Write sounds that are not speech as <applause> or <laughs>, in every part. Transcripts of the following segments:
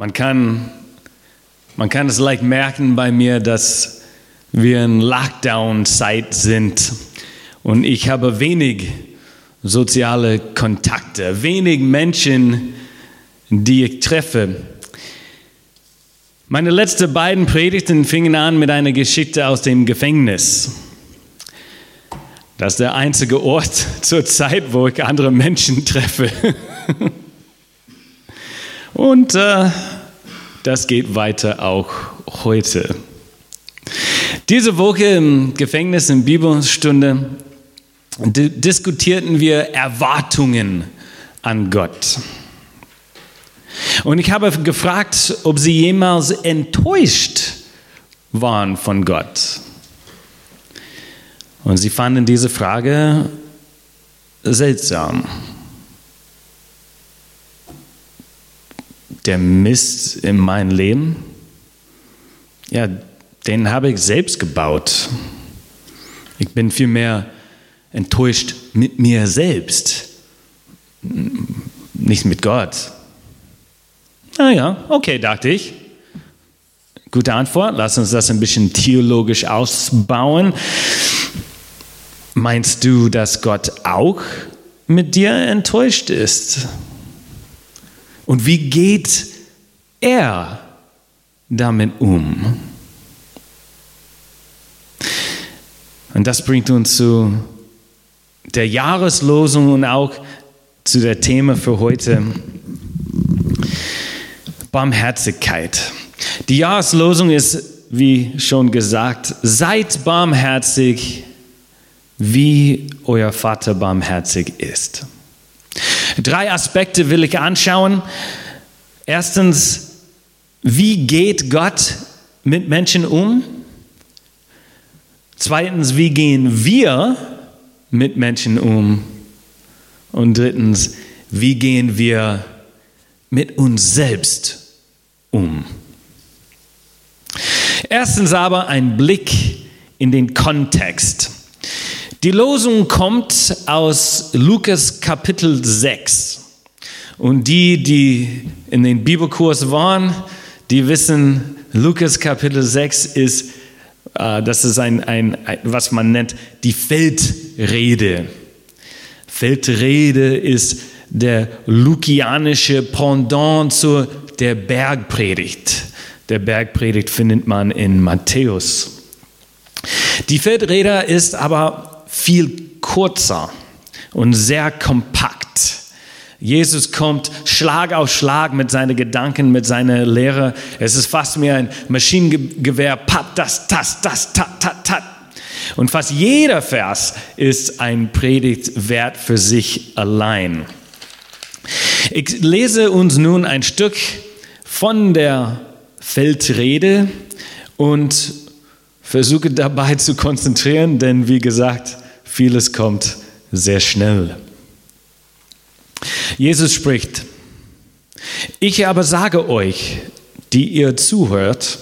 Man kann, man kann es leicht merken bei mir, dass wir in Lockdown-Zeit sind und ich habe wenig soziale Kontakte, wenig Menschen, die ich treffe. Meine letzten beiden Predigten fingen an mit einer Geschichte aus dem Gefängnis. Das ist der einzige Ort <laughs> zur Zeit, wo ich andere Menschen <laughs> treffe. Und äh, das geht weiter auch heute. Diese Woche im Gefängnis in Bibelstunde diskutierten wir Erwartungen an Gott. Und ich habe gefragt, ob sie jemals enttäuscht waren von Gott. Und sie fanden diese Frage seltsam. Der Mist in meinem Leben, ja, den habe ich selbst gebaut. Ich bin vielmehr enttäuscht mit mir selbst, nicht mit Gott. Naja, okay, dachte ich. Gute Antwort. Lass uns das ein bisschen theologisch ausbauen. Meinst du, dass Gott auch mit dir enttäuscht ist? Und wie geht er damit um? Und das bringt uns zu der Jahreslosung und auch zu der Thema für heute Barmherzigkeit. Die Jahreslosung ist, wie schon gesagt, seid barmherzig, wie euer Vater barmherzig ist. Drei Aspekte will ich anschauen. Erstens, wie geht Gott mit Menschen um? Zweitens, wie gehen wir mit Menschen um? Und drittens, wie gehen wir mit uns selbst um? Erstens aber ein Blick in den Kontext. Die Losung kommt aus Lukas Kapitel 6. Und die, die in den Bibelkurs waren, die wissen, Lukas Kapitel 6 ist, äh, das ist ein, ein, was man nennt, die Feldrede. Feldrede ist der lukianische Pendant zu der Bergpredigt. Der Bergpredigt findet man in Matthäus. Die Feldrede ist aber viel kürzer und sehr kompakt. Jesus kommt Schlag auf Schlag mit seinen Gedanken, mit seiner Lehre. Es ist fast wie ein Maschinengewehr. Pat, das, das, das, tat, tat, tat. Und fast jeder Vers ist ein Predigtwert für sich allein. Ich lese uns nun ein Stück von der Feldrede und versuche dabei zu konzentrieren, denn wie gesagt, Vieles kommt sehr schnell. Jesus spricht, ich aber sage euch, die ihr zuhört,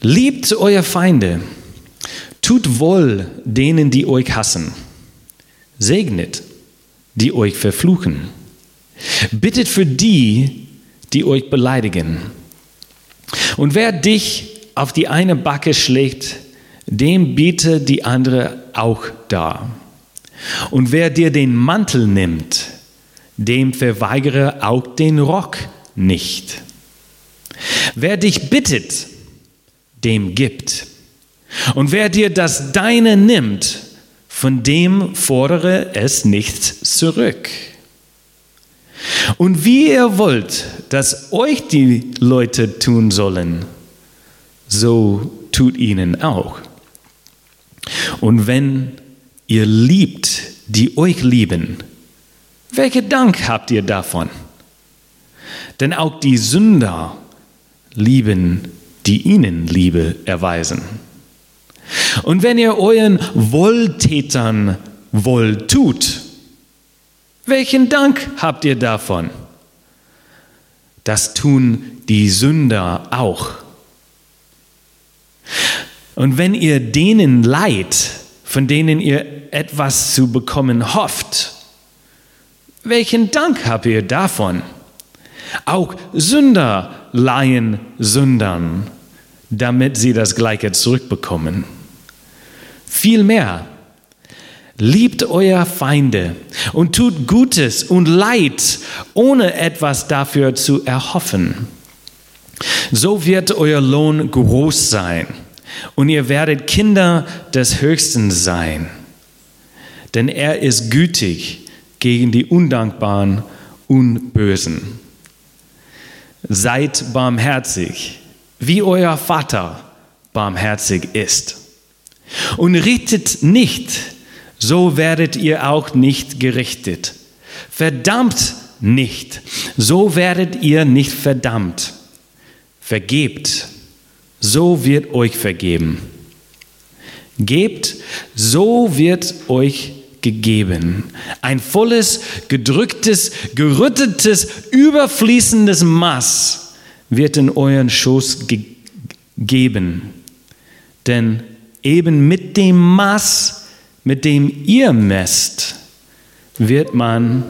liebt eure Feinde, tut wohl denen, die euch hassen, segnet, die euch verfluchen, bittet für die, die euch beleidigen. Und wer dich auf die eine Backe schlägt, dem biete die andere auch dar. Und wer dir den Mantel nimmt, dem verweigere auch den Rock nicht. Wer dich bittet, dem gibt. Und wer dir das Deine nimmt, von dem fordere es nicht zurück. Und wie ihr wollt, dass euch die Leute tun sollen, so tut ihnen auch. Und wenn ihr liebt, die euch lieben, welchen Dank habt ihr davon? Denn auch die Sünder lieben, die ihnen Liebe erweisen. Und wenn ihr euren Wohltätern wohl tut, welchen Dank habt ihr davon? Das tun die Sünder auch. Und wenn ihr denen leid, von denen ihr etwas zu bekommen hofft, welchen Dank habt ihr davon? Auch Sünder leihen Sündern, damit sie das Gleiche zurückbekommen. Vielmehr, liebt euer Feinde und tut Gutes und Leid, ohne etwas dafür zu erhoffen. So wird euer Lohn groß sein und ihr werdet Kinder des Höchsten sein. Denn er ist gütig gegen die Undankbaren und Bösen. Seid barmherzig, wie euer Vater barmherzig ist. Und richtet nicht, so werdet ihr auch nicht gerichtet. Verdammt nicht, so werdet ihr nicht verdammt. Vergebt, so wird euch vergeben. Gebt, so wird euch gegeben. Ein volles, gedrücktes, gerüttetes, überfließendes Maß wird in euren Schoß gegeben. Denn eben mit dem Maß, mit dem ihr messt, wird man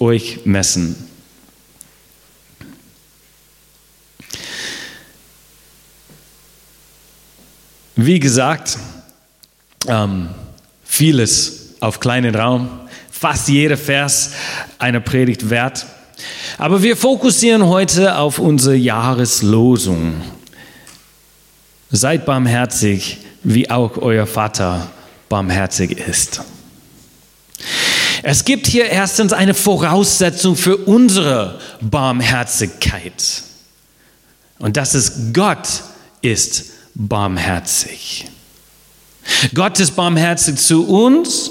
euch messen. Wie gesagt, ähm, vieles auf kleinen Raum, fast jeder Vers einer Predigt wert. Aber wir fokussieren heute auf unsere Jahreslosung. Seid barmherzig, wie auch euer Vater barmherzig ist. Es gibt hier erstens eine Voraussetzung für unsere Barmherzigkeit. Und das ist Gott ist barmherzig. Gott ist barmherzig zu uns,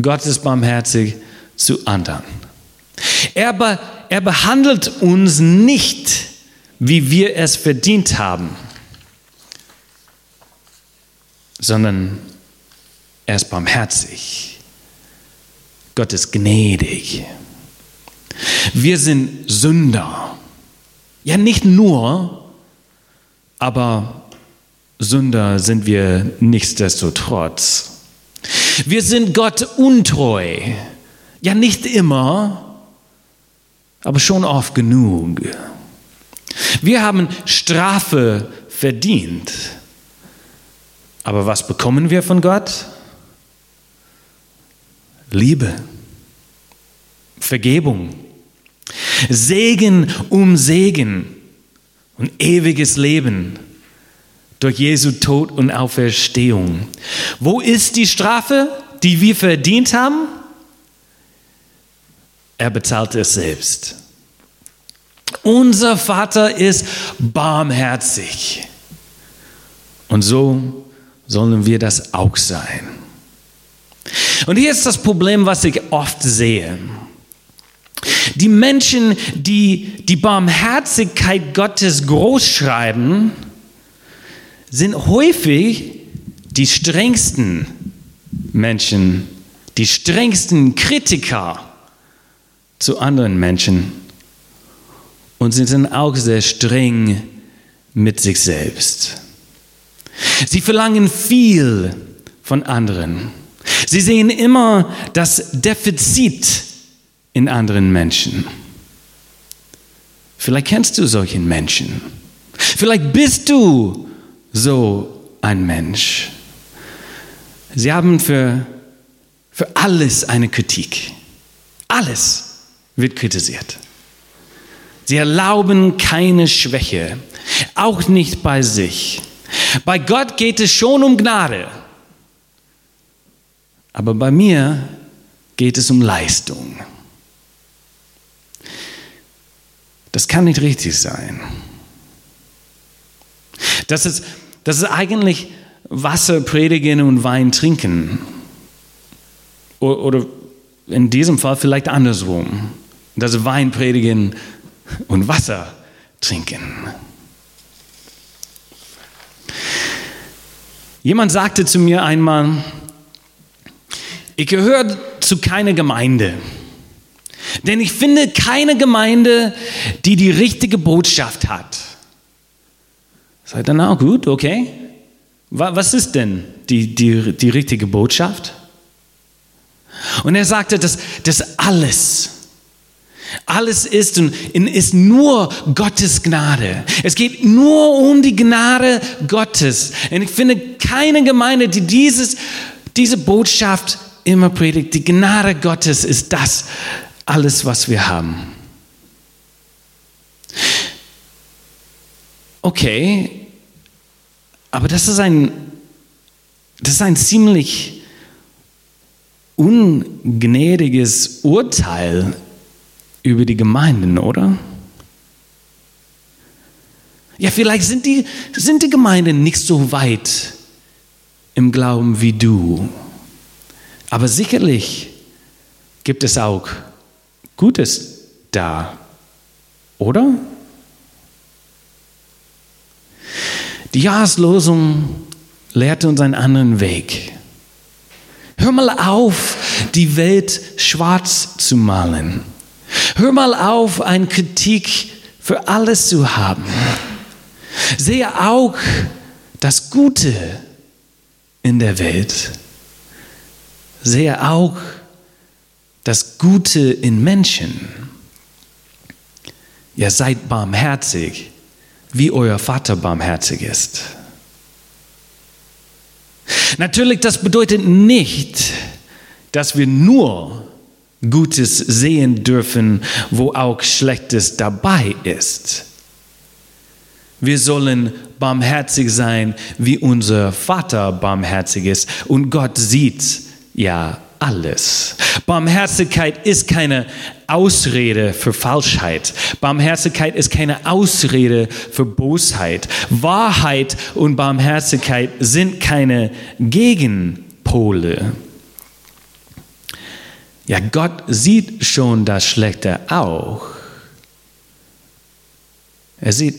Gott ist barmherzig zu anderen. Er, be er behandelt uns nicht, wie wir es verdient haben sondern er ist barmherzig. Gott ist gnädig. Wir sind Sünder. Ja, nicht nur, aber Sünder sind wir nichtsdestotrotz. Wir sind Gott untreu. Ja, nicht immer, aber schon oft genug. Wir haben Strafe verdient. Aber was bekommen wir von Gott? Liebe, Vergebung, Segen um Segen und ewiges Leben durch Jesu Tod und Auferstehung. Wo ist die Strafe, die wir verdient haben? Er bezahlt es selbst. Unser Vater ist barmherzig. Und so sollen wir das auch sein. Und hier ist das Problem, was ich oft sehe. Die Menschen, die die Barmherzigkeit Gottes großschreiben, sind häufig die strengsten Menschen, die strengsten Kritiker zu anderen Menschen und sind dann auch sehr streng mit sich selbst. Sie verlangen viel von anderen. Sie sehen immer das Defizit in anderen Menschen. Vielleicht kennst du solchen Menschen. Vielleicht bist du so ein Mensch. Sie haben für, für alles eine Kritik. Alles wird kritisiert. Sie erlauben keine Schwäche, auch nicht bei sich. Bei Gott geht es schon um Gnade. Aber bei mir geht es um Leistung. Das kann nicht richtig sein. Das ist, das ist eigentlich Wasser predigen und Wein trinken. Oder in diesem Fall vielleicht andersrum. Das ist Wein predigen und Wasser trinken. Jemand sagte zu mir einmal, ich gehöre zu keiner Gemeinde. Denn ich finde keine Gemeinde, die die richtige Botschaft hat. Sagt dann auch gut, okay. Was ist denn die, die, die richtige Botschaft? Und er sagte, dass das alles, Alles ist und ist nur Gottes Gnade. Es geht nur um die Gnade Gottes. Und ich finde keine Gemeinde, die dieses, diese Botschaft immer predigt. Die Gnade Gottes ist das alles, was wir haben. Okay, aber das ist ein, das ist ein ziemlich ungnädiges Urteil über die Gemeinden, oder? Ja, vielleicht sind die, sind die Gemeinden nicht so weit im Glauben wie du. Aber sicherlich gibt es auch Gutes da, oder? Die Jahreslosung lehrt uns einen anderen Weg. Hör mal auf, die Welt schwarz zu malen. Hör mal auf, eine Kritik für alles zu haben. Sehe auch das Gute in der Welt. Sehe auch das Gute in Menschen. Ihr seid barmherzig, wie euer Vater barmherzig ist. Natürlich, das bedeutet nicht, dass wir nur Gutes sehen dürfen, wo auch Schlechtes dabei ist. Wir sollen barmherzig sein, wie unser Vater barmherzig ist. Und Gott sieht ja alles. Barmherzigkeit ist keine Ausrede für Falschheit. Barmherzigkeit ist keine Ausrede für Bosheit. Wahrheit und Barmherzigkeit sind keine Gegenpole. Ja, Gott sieht schon das Schlechte auch. Er sieht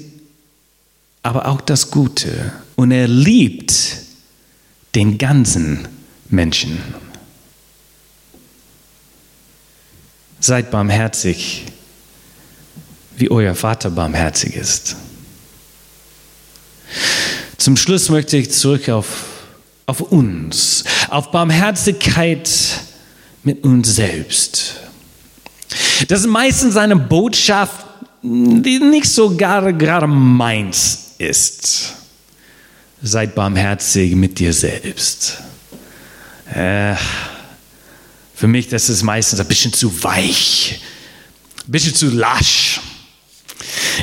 aber auch das Gute und er liebt den ganzen Menschen. Seid barmherzig, wie euer Vater barmherzig ist. Zum Schluss möchte ich zurück auf, auf uns, auf Barmherzigkeit mit uns selbst. Das ist meistens eine Botschaft, die nicht so gerade, gerade meins ist. Seid barmherzig mit dir selbst. Äh, für mich das ist meistens ein bisschen zu weich, ein bisschen zu lasch.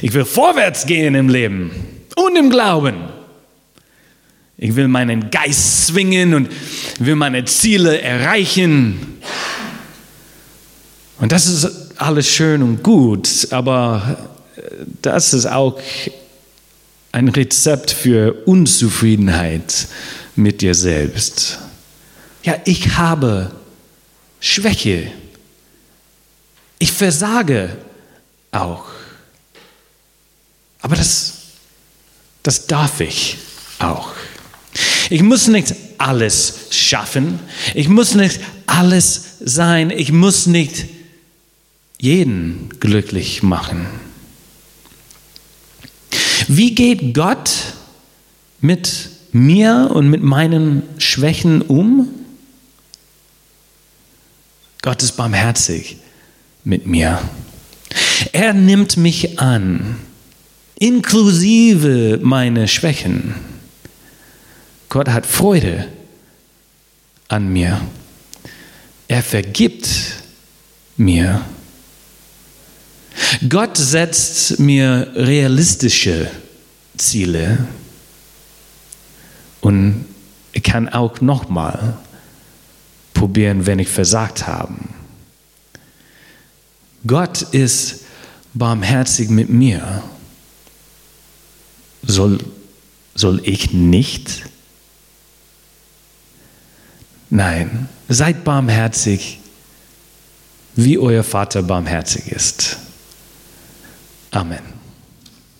Ich will vorwärts gehen im Leben und im Glauben. Ich will meinen Geist zwingen und will meine Ziele erreichen. Und das ist alles schön und gut, aber das ist auch ein Rezept für Unzufriedenheit mit dir selbst. Ja, ich habe Schwäche. Ich versage auch. Aber das, das darf ich auch. Ich muss nicht alles schaffen. Ich muss nicht alles sein. Ich muss nicht jeden glücklich machen. Wie geht Gott mit mir und mit meinen Schwächen um? Gott ist barmherzig mit mir. Er nimmt mich an, inklusive meine Schwächen. Gott hat Freude an mir. Er vergibt mir. Gott setzt mir realistische Ziele und kann auch nochmal probieren, wenn ich versagt habe. Gott ist barmherzig mit mir. Soll, soll ich nicht? Nein, seid barmherzig, wie euer Vater barmherzig ist. Amen.